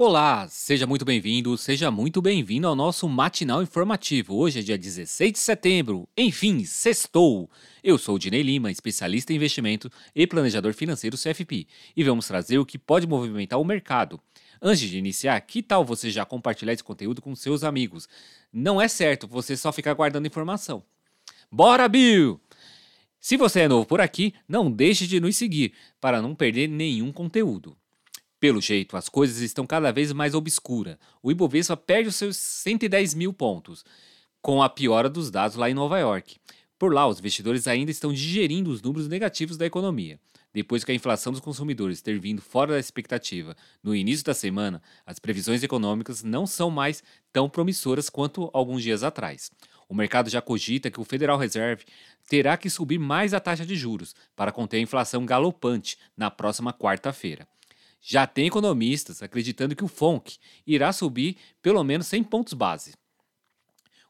Olá, seja muito bem-vindo, seja muito bem-vindo ao nosso matinal informativo. Hoje é dia 16 de setembro, enfim, sextou. Eu sou o Dinei Lima, especialista em investimento e planejador financeiro CFP, e vamos trazer o que pode movimentar o mercado. Antes de iniciar, que tal você já compartilhar esse conteúdo com seus amigos? Não é certo você só ficar guardando informação. Bora, Bill! Se você é novo por aqui, não deixe de nos seguir para não perder nenhum conteúdo. Pelo jeito, as coisas estão cada vez mais obscuras. O Ibovespa perde os seus 110 mil pontos, com a piora dos dados lá em Nova York. Por lá, os investidores ainda estão digerindo os números negativos da economia. Depois que a inflação dos consumidores ter vindo fora da expectativa no início da semana, as previsões econômicas não são mais tão promissoras quanto alguns dias atrás. O mercado já cogita que o Federal Reserve terá que subir mais a taxa de juros para conter a inflação galopante na próxima quarta-feira. Já tem economistas acreditando que o FONC irá subir pelo menos 100 pontos base.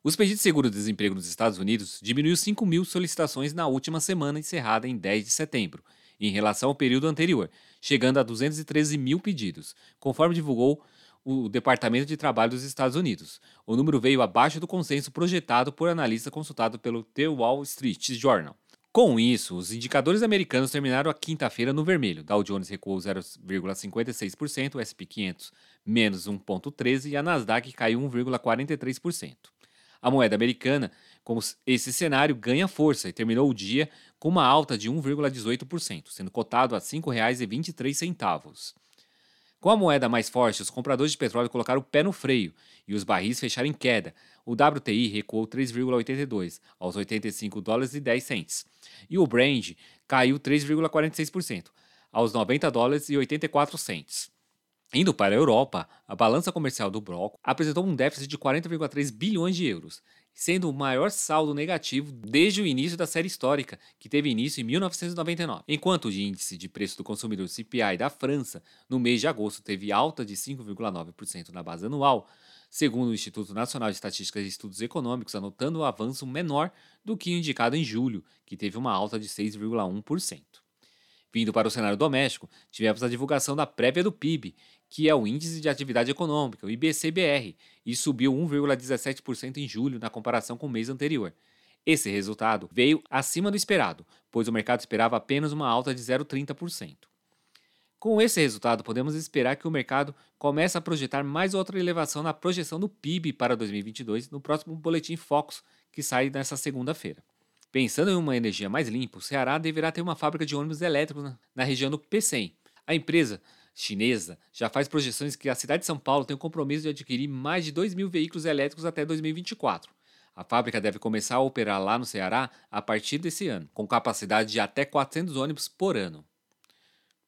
Os pedidos de seguro-desemprego nos Estados Unidos diminuiu 5 mil solicitações na última semana encerrada em 10 de setembro, em relação ao período anterior, chegando a 213 mil pedidos, conforme divulgou o Departamento de Trabalho dos Estados Unidos. O número veio abaixo do consenso projetado por analista consultado pelo The Wall Street Journal. Com isso, os indicadores americanos terminaram a quinta-feira no vermelho. Dow Jones recuou 0,56%, o S&P 500 menos 1,13% e a Nasdaq caiu 1,43%. A moeda americana, com esse cenário, ganha força e terminou o dia com uma alta de 1,18%, sendo cotado a R$ 5,23. Com a moeda mais forte, os compradores de petróleo colocaram o pé no freio e os barris fecharam em queda. O WTI recuou 3,82 aos 85 dólares e 10 cents. E o Brand caiu 3,46% aos 90 dólares e 84 cents. Indo para a Europa, a balança comercial do bloco apresentou um déficit de 40,3 bilhões de euros, sendo o maior saldo negativo desde o início da série histórica, que teve início em 1999. Enquanto o índice de preço do consumidor CPI da França, no mês de agosto, teve alta de 5,9% na base anual, segundo o Instituto Nacional de Estatística e Estudos Econômicos, anotando o um avanço menor do que o indicado em julho, que teve uma alta de 6,1%. Vindo para o cenário doméstico, tivemos a divulgação da prévia do PIB, que é o Índice de Atividade Econômica, o IBCBR, e subiu 1,17% em julho na comparação com o mês anterior. Esse resultado veio acima do esperado, pois o mercado esperava apenas uma alta de 0,30%. Com esse resultado, podemos esperar que o mercado comece a projetar mais outra elevação na projeção do PIB para 2022 no próximo Boletim Focus, que sai nesta segunda-feira. Pensando em uma energia mais limpa, o Ceará deverá ter uma fábrica de ônibus elétricos na, região do PCM. A empresa chinesa já faz projeções que a cidade de São Paulo tem o compromisso de adquirir mais de 2 mil veículos elétricos até 2024. A fábrica deve começar a operar lá no Ceará a partir desse ano, com capacidade de até 400 ônibus por ano.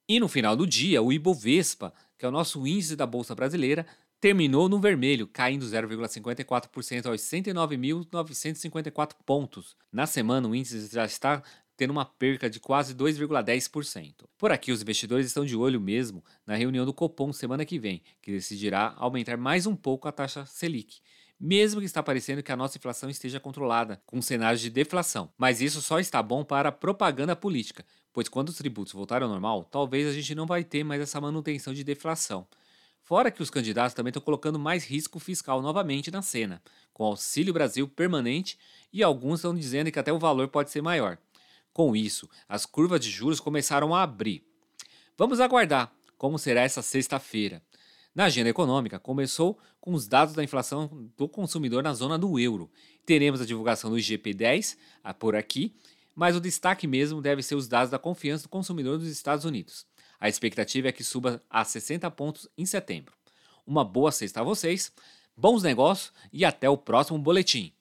E no final do dia, o Ibovespa, que é o nosso índice da Bolsa Brasileira, terminou no vermelho, caindo 0,54% aos 109.954 pontos. Na semana, o índice já está tendo uma perca de quase 2,10%. Por aqui, os investidores estão de olho mesmo na reunião do Copom semana que vem, que decidirá aumentar mais um pouco a taxa Selic, mesmo que está parecendo que a nossa inflação esteja controlada, com cenários de deflação. Mas isso só está bom para propaganda política, pois quando os tributos voltarem ao normal, talvez a gente não vai ter mais essa manutenção de deflação. Fora que os candidatos também estão colocando mais risco fiscal novamente na cena, com Auxílio Brasil permanente e alguns estão dizendo que até o valor pode ser maior. Com isso, as curvas de juros começaram a abrir. Vamos aguardar como será essa sexta-feira. Na agenda econômica, começou com os dados da inflação do consumidor na zona do euro. Teremos a divulgação do IGP-10 ah, por aqui, mas o destaque mesmo deve ser os dados da confiança do consumidor dos Estados Unidos. A expectativa é que suba a 60 pontos em setembro. Uma boa sexta a vocês, bons negócios e até o próximo boletim.